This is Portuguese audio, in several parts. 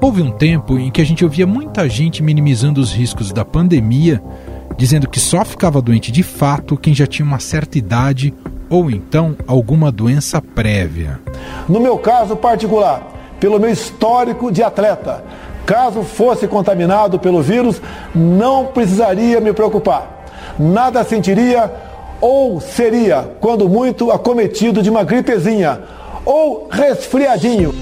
Houve um tempo em que a gente ouvia muita gente minimizando os riscos da pandemia, dizendo que só ficava doente de fato quem já tinha uma certa idade ou então alguma doença prévia. No meu caso particular, pelo meu histórico de atleta, caso fosse contaminado pelo vírus, não precisaria me preocupar. Nada sentiria ou seria, quando muito, acometido de uma gripezinha ou resfriadinho.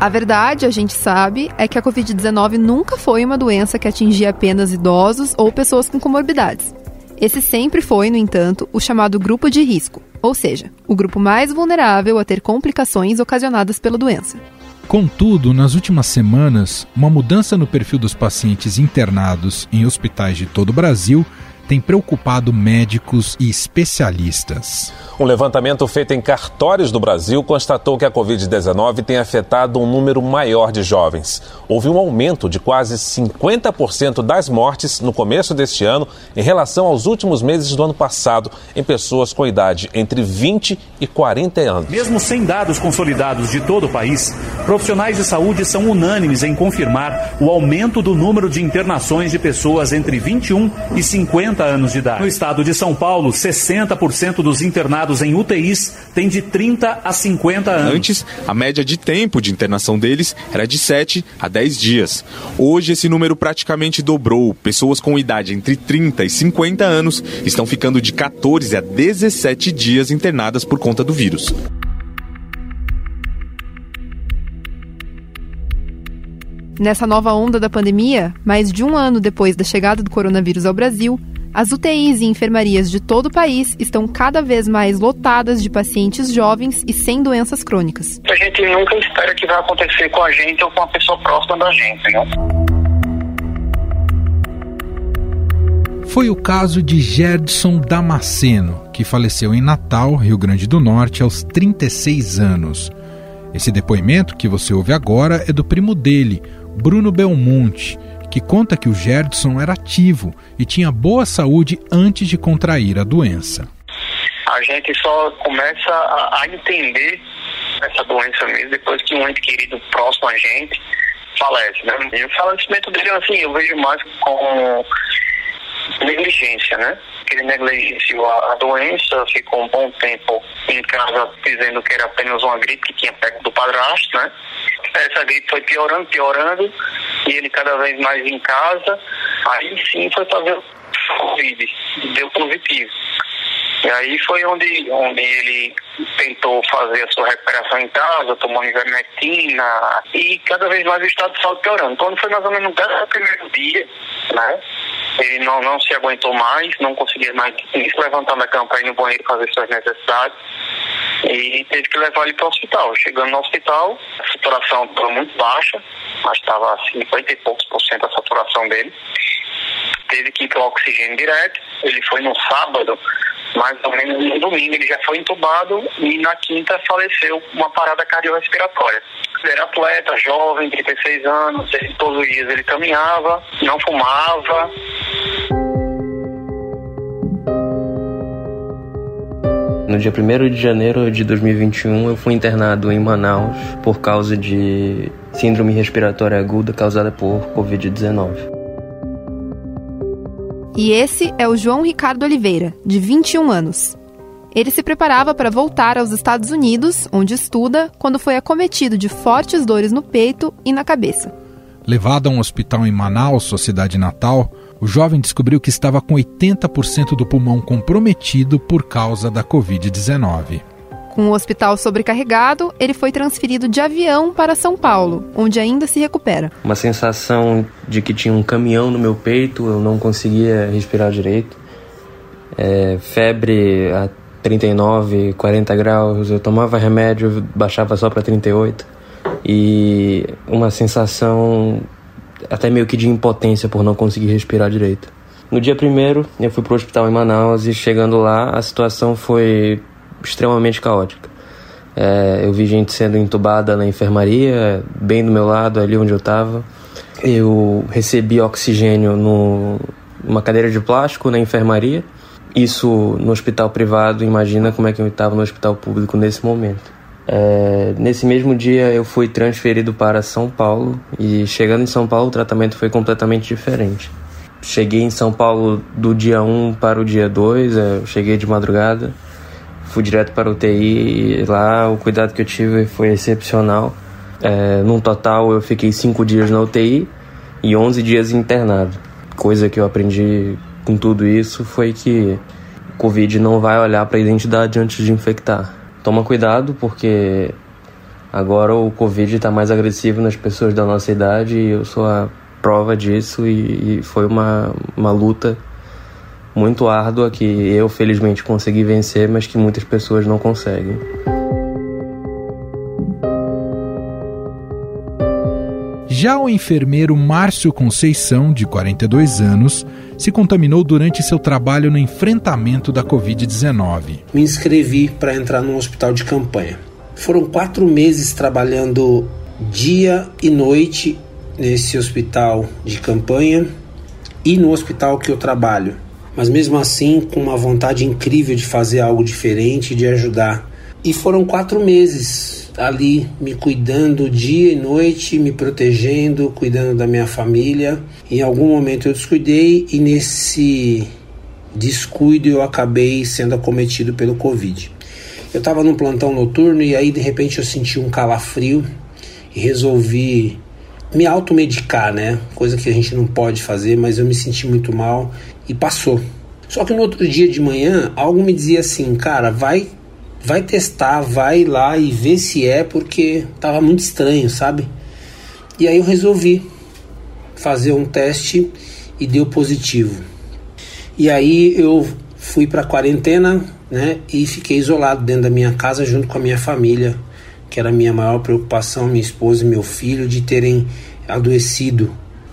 A verdade, a gente sabe, é que a Covid-19 nunca foi uma doença que atingia apenas idosos ou pessoas com comorbidades. Esse sempre foi, no entanto, o chamado grupo de risco, ou seja, o grupo mais vulnerável a ter complicações ocasionadas pela doença. Contudo, nas últimas semanas, uma mudança no perfil dos pacientes internados em hospitais de todo o Brasil tem preocupado médicos e especialistas. Um levantamento feito em cartórios do Brasil constatou que a Covid-19 tem afetado um número maior de jovens. Houve um aumento de quase 50% das mortes no começo deste ano em relação aos últimos meses do ano passado em pessoas com idade entre 20 e 40 anos. Mesmo sem dados consolidados de todo o país, profissionais de saúde são unânimes em confirmar o aumento do número de internações de pessoas entre 21 e 50 60 anos de idade. No estado de São Paulo, 60% dos internados em UTIs têm de 30 a 50 anos. Antes, a média de tempo de internação deles era de 7 a 10 dias. Hoje, esse número praticamente dobrou. Pessoas com idade entre 30 e 50 anos estão ficando de 14 a 17 dias internadas por conta do vírus. Nessa nova onda da pandemia, mais de um ano depois da chegada do coronavírus ao Brasil, as UTIs e enfermarias de todo o país estão cada vez mais lotadas de pacientes jovens e sem doenças crônicas. A gente nunca espera que vai acontecer com a gente ou com a pessoa próxima da gente, né? Foi o caso de Gerdson Damasceno, que faleceu em Natal, Rio Grande do Norte, aos 36 anos. Esse depoimento que você ouve agora é do primo dele, Bruno Belmonte, que conta que o Gerdson era ativo e tinha boa saúde antes de contrair a doença. A gente só começa a, entender essa doença mesmo depois que um ente querido próximo a gente falece, né? E o falecimento dele, assim, eu vejo mais com negligência, né? Ele negligenciou a, doença, ficou um bom tempo em casa dizendo que era apenas uma gripe que tinha perto do padrasto, né? Essa gripe foi piorando, piorando, e ele cada vez mais em casa, aí sim foi fazer o Covid, deu positivo. E aí foi onde, onde ele tentou fazer a sua recuperação em casa, tomou ivermectina e cada vez mais o estado de saúde piorando. Quando foi mais ou menos no primeiro dia, né? Ele não, não se aguentou mais, não conseguia mais se levantar da ir no banheiro fazer suas necessidades e teve que levar ele para o hospital. Chegando no hospital, a saturação estava muito baixa, mas estava 50 e poucos por cento a saturação dele. Teve que ir para o oxigênio direto. Ele foi no sábado, mais ou menos no domingo, ele já foi entubado e na quinta faleceu uma parada cardiorrespiratória. Ele era atleta, jovem, 36 anos, ele, todos os dias ele caminhava, não fumava. No dia 1 de janeiro de 2021, eu fui internado em Manaus por causa de síndrome respiratória aguda causada por Covid-19. E esse é o João Ricardo Oliveira, de 21 anos. Ele se preparava para voltar aos Estados Unidos, onde estuda, quando foi acometido de fortes dores no peito e na cabeça. Levado a um hospital em Manaus, sua cidade natal, o jovem descobriu que estava com 80% do pulmão comprometido por causa da Covid-19. Com o hospital sobrecarregado, ele foi transferido de avião para São Paulo, onde ainda se recupera. Uma sensação de que tinha um caminhão no meu peito, eu não conseguia respirar direito. É, febre a 39, 40 graus, eu tomava remédio, baixava só para 38. E uma sensação até meio que de impotência por não conseguir respirar direito. No dia primeiro, eu fui para o hospital em Manaus e chegando lá, a situação foi extremamente caótica. É, eu vi gente sendo entubada na enfermaria, bem do meu lado, ali onde eu estava. Eu recebi oxigênio no, uma cadeira de plástico na enfermaria. Isso no hospital privado, imagina como é que eu estava no hospital público nesse momento. É, nesse mesmo dia eu fui transferido para São Paulo e chegando em São Paulo o tratamento foi completamente diferente. Cheguei em São Paulo do dia 1 para o dia 2, é, eu cheguei de madrugada, fui direto para o UTI e lá o cuidado que eu tive foi excepcional. É, total eu fiquei 5 dias na UTI e 11 dias internado. Coisa que eu aprendi com tudo isso foi que o Covid não vai olhar para a identidade antes de infectar toma cuidado porque agora o Covid está mais agressivo nas pessoas da nossa idade e eu sou a prova disso e, e foi uma, uma luta muito árdua que eu felizmente consegui vencer, mas que muitas pessoas não conseguem. Já o enfermeiro Márcio Conceição, de 42 anos, se contaminou durante seu trabalho no enfrentamento da Covid-19. Me inscrevi para entrar num hospital de campanha. Foram quatro meses trabalhando dia e noite nesse hospital de campanha e no hospital que eu trabalho. Mas mesmo assim, com uma vontade incrível de fazer algo diferente, de ajudar. E foram quatro meses ali me cuidando dia e noite, me protegendo, cuidando da minha família. Em algum momento eu descuidei e nesse descuido eu acabei sendo acometido pelo Covid. Eu estava num plantão noturno e aí de repente eu senti um calafrio e resolvi me automedicar, né? Coisa que a gente não pode fazer, mas eu me senti muito mal e passou. Só que no outro dia de manhã, algo me dizia assim, cara, vai vai testar, vai lá e vê se é, porque tava muito estranho, sabe? E aí eu resolvi fazer um teste e deu positivo. E aí eu fui para quarentena, né, e fiquei isolado dentro da minha casa junto com a minha família, que era a minha maior preocupação, minha esposa e meu filho de terem adoecido.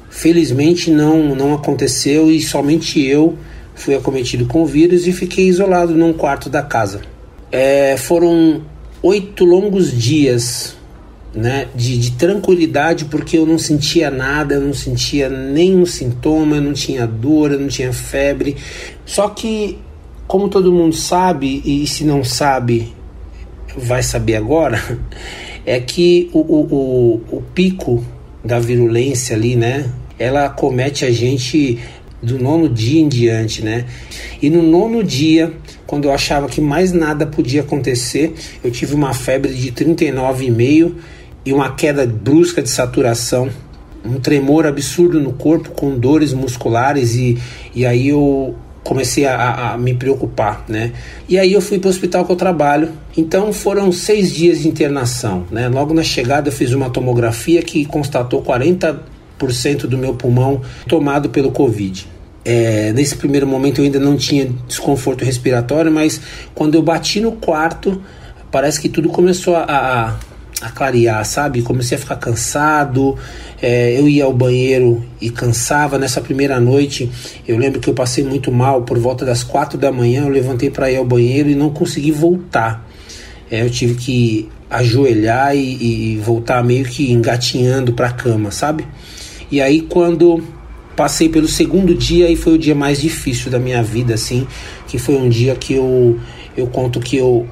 Felizmente não não aconteceu e somente eu fui acometido com o vírus e fiquei isolado num quarto da casa. É, foram oito longos dias né, de, de, tranquilidade, porque eu não sentia nada, eu não sentia nenhum sintoma, eu não tinha dor, eu não tinha febre. Só que, como todo mundo sabe, e se não sabe, vai saber agora, é que o, o, o, o pico da virulência ali, né? Ela comete a gente do nono dia em diante, né? E no nono dia, quando eu achava que mais nada podia acontecer, eu tive uma febre de 39,5 e uma queda brusca de saturação, um tremor absurdo no corpo com dores musculares e, e aí eu comecei a, a, me preocupar, né? E aí eu fui para o hospital que eu trabalho. Então foram seis dias de internação, né? Logo na chegada eu fiz uma tomografia que constatou 40 do meu pulmão tomado pelo Covid. É, nesse primeiro momento eu ainda não tinha desconforto respiratório, mas quando eu bati no quarto, parece que tudo começou a, a, a clarear, sabe? Comecei a ficar cansado, é, eu ia ao banheiro e cansava. Nessa primeira noite, eu lembro que eu passei muito mal, por volta das quatro da manhã, eu levantei para ir ao banheiro e não consegui voltar. É, eu tive que ajoelhar e, e voltar meio que engatinhando para a cama, sabe? E aí quando passei pelo segundo dia e foi o dia mais difícil da minha vida, assim, que foi um dia que eu eu conto que eu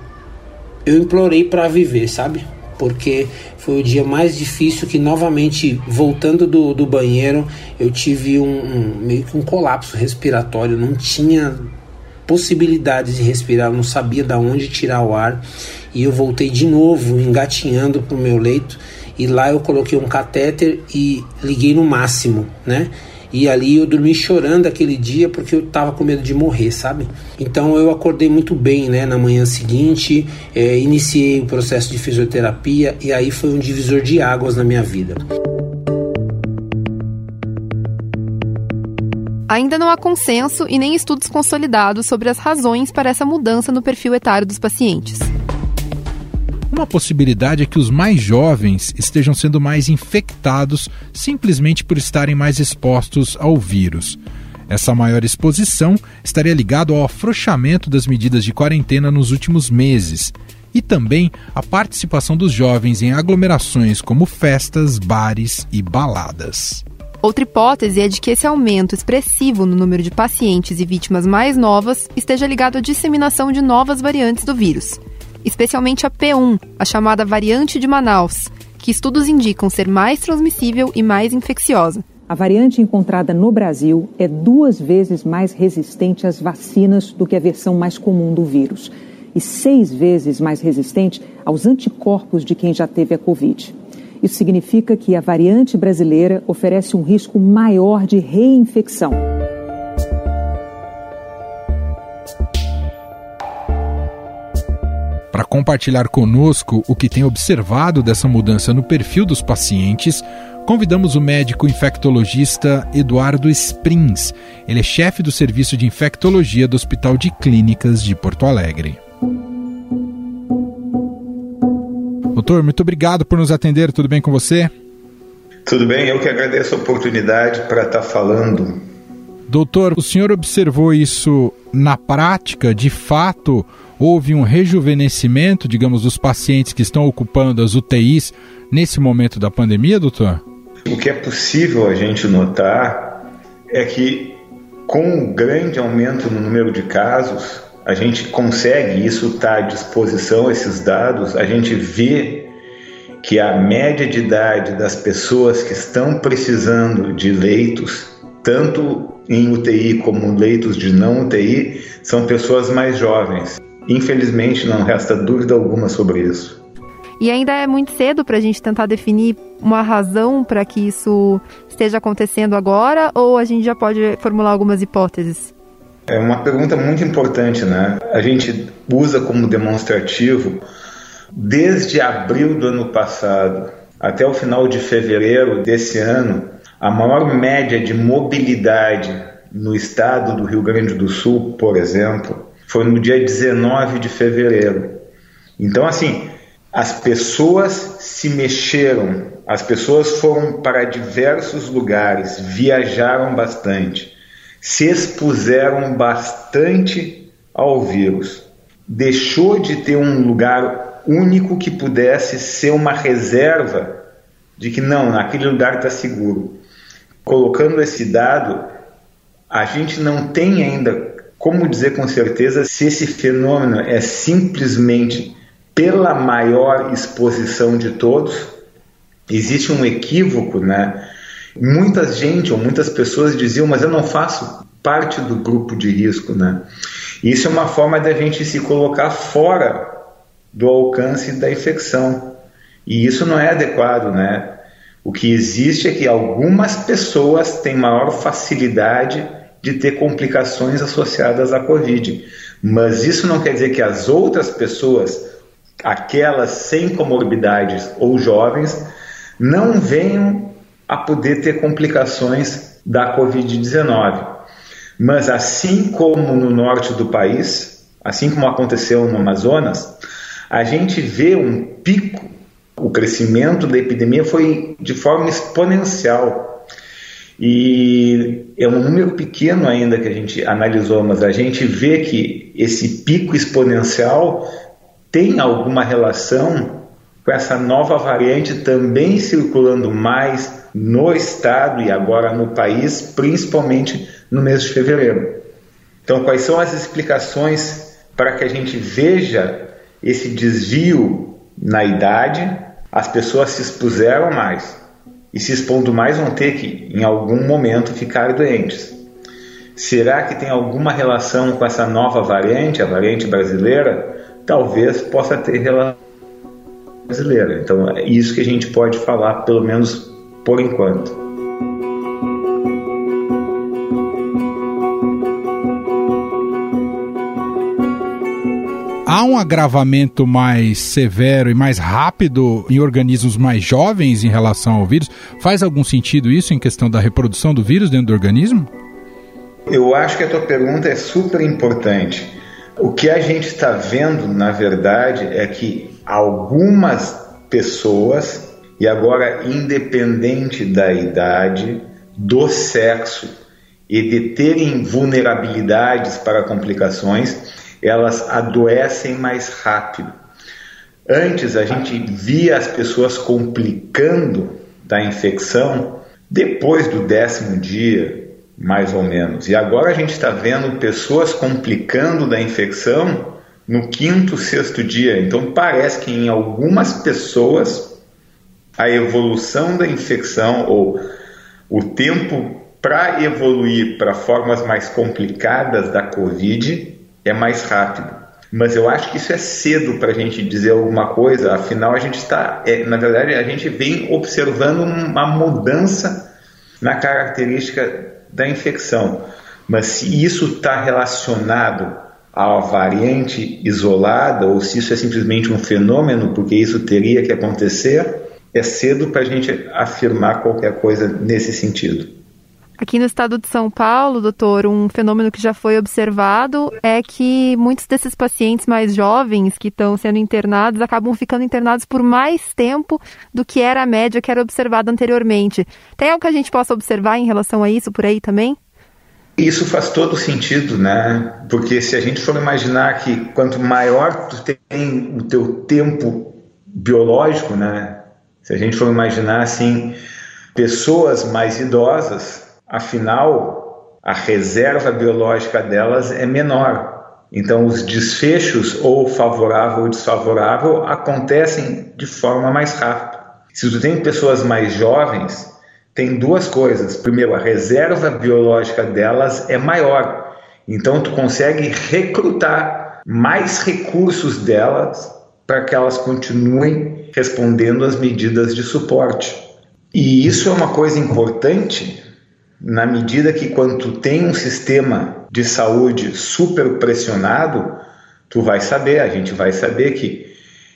eu implorei para viver, sabe? Porque foi o dia mais difícil que novamente voltando do, do banheiro eu tive um, um meio que um colapso respiratório, não tinha possibilidade de respirar, não sabia da onde tirar o ar e eu voltei de novo engatinhando pro meu leito e lá eu coloquei um catéter e liguei no máximo, né? E ali eu dormi chorando aquele dia porque eu tava com medo de morrer, sabe? Então eu acordei muito bem, né? Na manhã seguinte, é, iniciei o processo de fisioterapia e aí foi um divisor de águas na minha vida. Ainda não há consenso e nem estudos consolidados sobre as razões para essa mudança no perfil etário dos pacientes. Uma possibilidade é que os mais jovens estejam sendo mais infectados simplesmente por estarem mais expostos ao vírus. Essa maior exposição estaria ligada ao afrouxamento das medidas de quarentena nos últimos meses e também à participação dos jovens em aglomerações como festas, bares e baladas. Outra hipótese é de que esse aumento expressivo no número de pacientes e vítimas mais novas esteja ligado à disseminação de novas variantes do vírus, especialmente a P1, a chamada variante de Manaus, que estudos indicam ser mais transmissível e mais infecciosa. A variante encontrada no Brasil é duas vezes mais resistente às vacinas do que a versão mais comum do vírus e seis vezes mais resistente aos anticorpos de quem já teve a Covid. Isso significa que a variante brasileira oferece um risco maior de reinfecção. Para compartilhar conosco o que tem observado dessa mudança no perfil dos pacientes, convidamos o médico infectologista Eduardo Sprins. Ele é chefe do Serviço de Infectologia do Hospital de Clínicas de Porto Alegre. Doutor, muito obrigado por nos atender. Tudo bem com você? Tudo bem, eu que agradeço a oportunidade para estar falando. Doutor, o senhor observou isso na prática? De fato, houve um rejuvenescimento, digamos, dos pacientes que estão ocupando as UTIs nesse momento da pandemia, doutor? O que é possível a gente notar é que, com um grande aumento no número de casos, a gente consegue, isso está à disposição, esses dados, a gente vê que a média de idade das pessoas que estão precisando de leitos, tanto em UTI como leitos de não UTI, são pessoas mais jovens. Infelizmente, não resta dúvida alguma sobre isso. E ainda é muito cedo para a gente tentar definir uma razão para que isso esteja acontecendo agora, ou a gente já pode formular algumas hipóteses? É uma pergunta muito importante, né? A gente usa como demonstrativo desde abril do ano passado até o final de fevereiro desse ano, a maior média de mobilidade no estado do Rio Grande do Sul, por exemplo, foi no dia 19 de fevereiro. Então, assim, as pessoas se mexeram, as pessoas foram para diversos lugares, viajaram bastante se expuseram bastante ao vírus. Deixou de ter um lugar único que pudesse ser uma reserva de que não, naquele lugar está seguro. Colocando esse dado, a gente não tem ainda como dizer com certeza se esse fenômeno é simplesmente pela maior exposição de todos. Existe um equívoco, né? Muita gente ou muitas pessoas diziam, mas eu não faço parte do grupo de risco, né? Isso é uma forma da gente se colocar fora do alcance da infecção. E isso não é adequado, né? O que existe é que algumas pessoas têm maior facilidade de ter complicações associadas à Covid. Mas isso não quer dizer que as outras pessoas, aquelas sem comorbidades ou jovens, não venham a poder ter complicações da Covid-19. Mas assim como no norte do país, assim como aconteceu no Amazonas, a gente vê um pico. O crescimento da epidemia foi de forma exponencial. E é um número pequeno ainda que a gente analisou, mas a gente vê que esse pico exponencial tem alguma relação com essa nova variante também circulando mais no estado e agora no país, principalmente no mês de fevereiro. Então, quais são as explicações para que a gente veja esse desvio na idade? As pessoas se expuseram mais e se expondo mais vão ter que, em algum momento, ficar doentes. Será que tem alguma relação com essa nova variante, a variante brasileira? Talvez possa ter relação brasileira. Então, é isso que a gente pode falar, pelo menos por enquanto. Há um agravamento mais severo e mais rápido em organismos mais jovens em relação ao vírus? Faz algum sentido isso em questão da reprodução do vírus dentro do organismo? Eu acho que a tua pergunta é super importante. O que a gente está vendo, na verdade, é que algumas pessoas, e agora independente da idade, do sexo e de terem vulnerabilidades para complicações, elas adoecem mais rápido. Antes a gente via as pessoas complicando da infecção depois do décimo dia, mais ou menos. E agora a gente está vendo pessoas complicando da infecção no quinto, sexto dia. Então parece que em algumas pessoas a evolução da infecção ou o tempo para evoluir para formas mais complicadas da Covid é mais rápido. Mas eu acho que isso é cedo para a gente dizer alguma coisa, afinal a gente está, é, na verdade, a gente vem observando uma mudança na característica da infecção. Mas se isso está relacionado à variante isolada ou se isso é simplesmente um fenômeno, porque isso teria que acontecer, é cedo para a gente afirmar qualquer coisa nesse sentido. Aqui no estado de São Paulo, doutor, um fenômeno que já foi observado é que muitos desses pacientes mais jovens que estão sendo internados acabam ficando internados por mais tempo do que era a média que era observada anteriormente. Tem algo que a gente possa observar em relação a isso por aí também? Isso faz todo sentido, né? Porque se a gente for imaginar que quanto maior tu tem o teu tempo biológico, né? Se a gente for imaginar assim, pessoas mais idosas, afinal, a reserva biológica delas é menor. Então, os desfechos, ou favorável ou desfavorável, acontecem de forma mais rápida. Se tu tem pessoas mais jovens, tem duas coisas. Primeiro, a reserva biológica delas é maior. Então, tu consegue recrutar mais recursos delas para que elas continuem respondendo às medidas de suporte. E isso é uma coisa importante na medida que quando tu tem um sistema de saúde super pressionado, tu vai saber, a gente vai saber que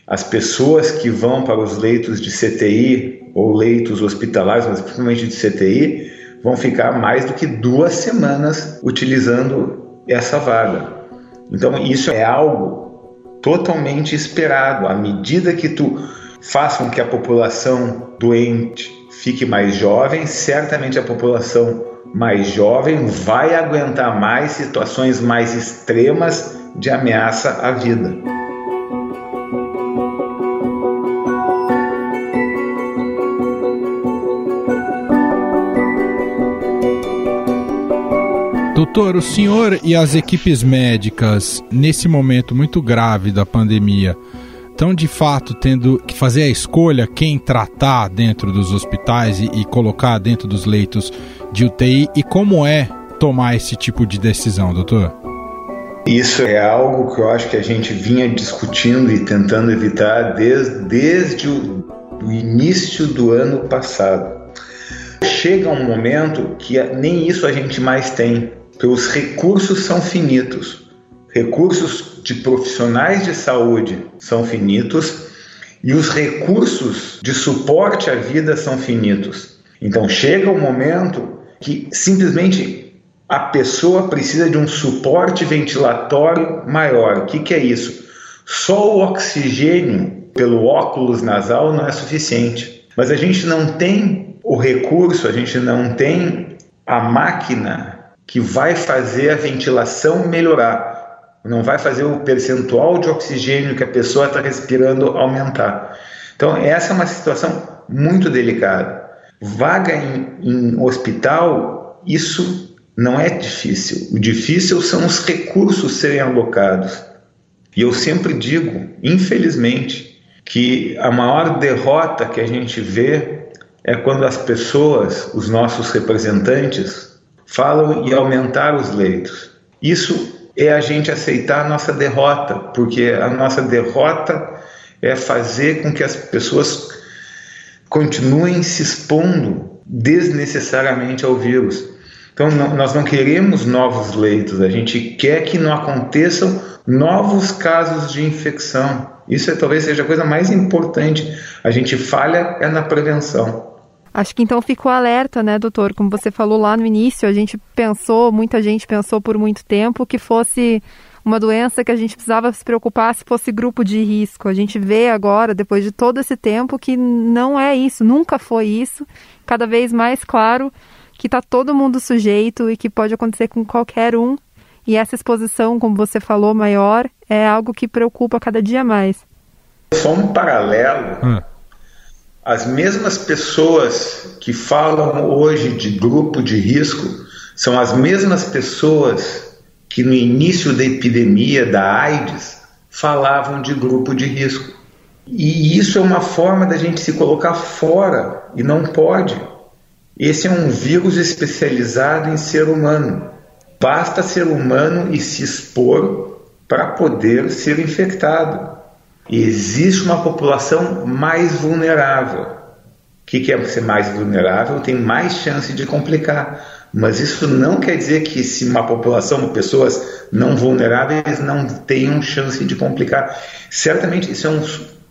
as pessoas que vão para os leitos de CTI ou leitos hospitalares, mas principalmente de CTI, vão ficar mais do que duas semanas utilizando essa vaga. Então isso é algo totalmente esperado. À medida que tu faça com que a população doente fique mais jovem, certamente a população mais jovem vai aguentar mais situações mais extremas de ameaça à vida. Doutor, o senhor e as equipes médicas, nesse momento muito grave da pandemia, estão de fato tendo que fazer a escolha quem tratar dentro dos hospitais e, e colocar dentro dos leitos de UTI e como é tomar esse tipo de decisão, doutor? Isso é algo que eu acho que a gente vinha discutindo e tentando evitar desde, desde o início do ano passado. Chega um momento que nem isso a gente mais tem, porque os recursos são finitos recursos de profissionais de saúde são finitos e os recursos de suporte à vida são finitos. Então chega o um momento que simplesmente a pessoa precisa de um suporte ventilatório maior. O que, que é isso? Só o oxigênio pelo óculos nasal não é suficiente. Mas a gente não tem o recurso, a gente não tem a máquina que vai fazer a ventilação melhorar não vai fazer o percentual de oxigênio que a pessoa está respirando aumentar. Então, essa é uma situação muito delicada. Vaga em, em hospital, isso não é difícil. O difícil são os recursos serem alocados. E eu sempre digo, infelizmente, que a maior derrota que a gente vê é quando as pessoas, os nossos representantes, falam em aumentar os leitos. Isso é a gente aceitar a nossa derrota, porque a nossa derrota é fazer com que as pessoas continuem se expondo desnecessariamente ao vírus. Então, não, nós não queremos novos leitos, a gente quer que não aconteçam novos casos de infecção. Isso é, talvez seja a coisa mais importante. A gente falha é na prevenção. Acho que então ficou alerta, né, doutor? Como você falou lá no início, a gente pensou, muita gente pensou por muito tempo que fosse uma doença que a gente precisava se preocupar se fosse grupo de risco. A gente vê agora, depois de todo esse tempo, que não é isso, nunca foi isso. Cada vez mais claro que está todo mundo sujeito e que pode acontecer com qualquer um. E essa exposição, como você falou, maior, é algo que preocupa cada dia mais. Só um paralelo. Hum As mesmas pessoas que falam hoje de grupo de risco são as mesmas pessoas que no início da epidemia da AIDS falavam de grupo de risco. E isso é uma forma da gente se colocar fora e não pode. Esse é um vírus especializado em ser humano. Basta ser humano e se expor para poder ser infectado. Existe uma população mais vulnerável. O que é ser mais vulnerável? Tem mais chance de complicar. Mas isso não quer dizer que se uma população de pessoas não vulneráveis não tenham chance de complicar. Certamente isso é um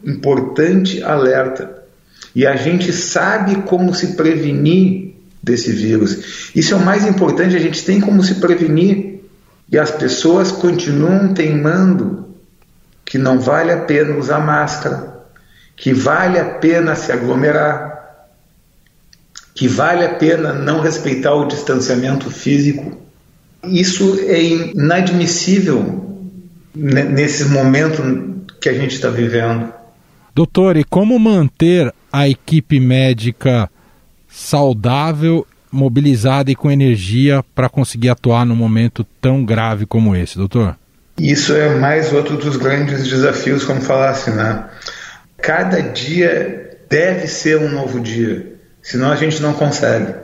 importante alerta. E a gente sabe como se prevenir desse vírus. Isso é o mais importante, a gente tem como se prevenir. E as pessoas continuam teimando que não vale a pena usar máscara, que vale a pena se aglomerar, que vale a pena não respeitar o distanciamento físico. Isso é inadmissível nesse momento que a gente está vivendo. Doutor, e como manter a equipe médica saudável, mobilizada e com energia para conseguir atuar num momento tão grave como esse, doutor? Isso é mais outro dos grandes desafios, como falasse, né? Cada dia deve ser um novo dia, senão a gente não consegue.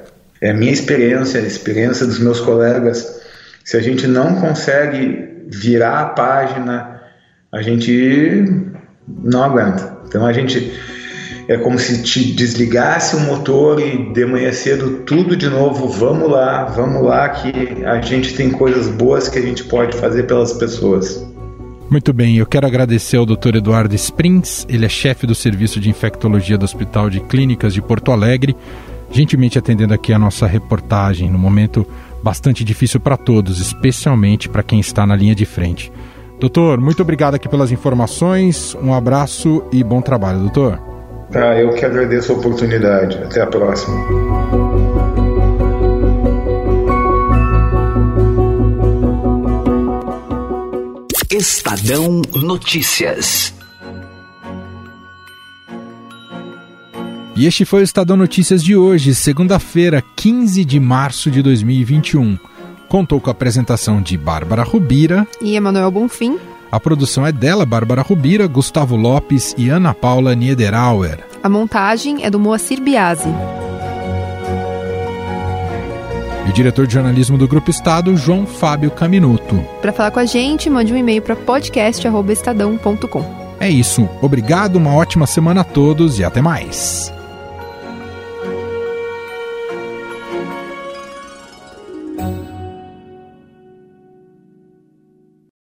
É a minha experiência, a experiência dos meus colegas. Se a gente não consegue virar a página, a gente não aguenta. Então a gente é como se te desligasse o motor e de manhã cedo tudo de novo, vamos lá, vamos lá que a gente tem coisas boas que a gente pode fazer pelas pessoas. Muito bem, eu quero agradecer ao Dr. Eduardo Springs, ele é chefe do Serviço de Infectologia do Hospital de Clínicas de Porto Alegre, gentilmente atendendo aqui a nossa reportagem no momento bastante difícil para todos, especialmente para quem está na linha de frente. Doutor, muito obrigado aqui pelas informações, um abraço e bom trabalho, doutor. Tá, eu que agradeço a oportunidade. Até a próxima. Estadão Notícias. E este foi o Estadão Notícias de hoje, segunda-feira, 15 de março de 2021. Contou com a apresentação de Bárbara Rubira e Emanuel Bonfim. A produção é dela, Bárbara Rubira, Gustavo Lopes e Ana Paula Niederauer. A montagem é do Moacir Biasi. E o diretor de jornalismo do Grupo Estado, João Fábio Caminuto. Para falar com a gente, mande um e-mail para podcast.estadão.com. É isso. Obrigado, uma ótima semana a todos e até mais.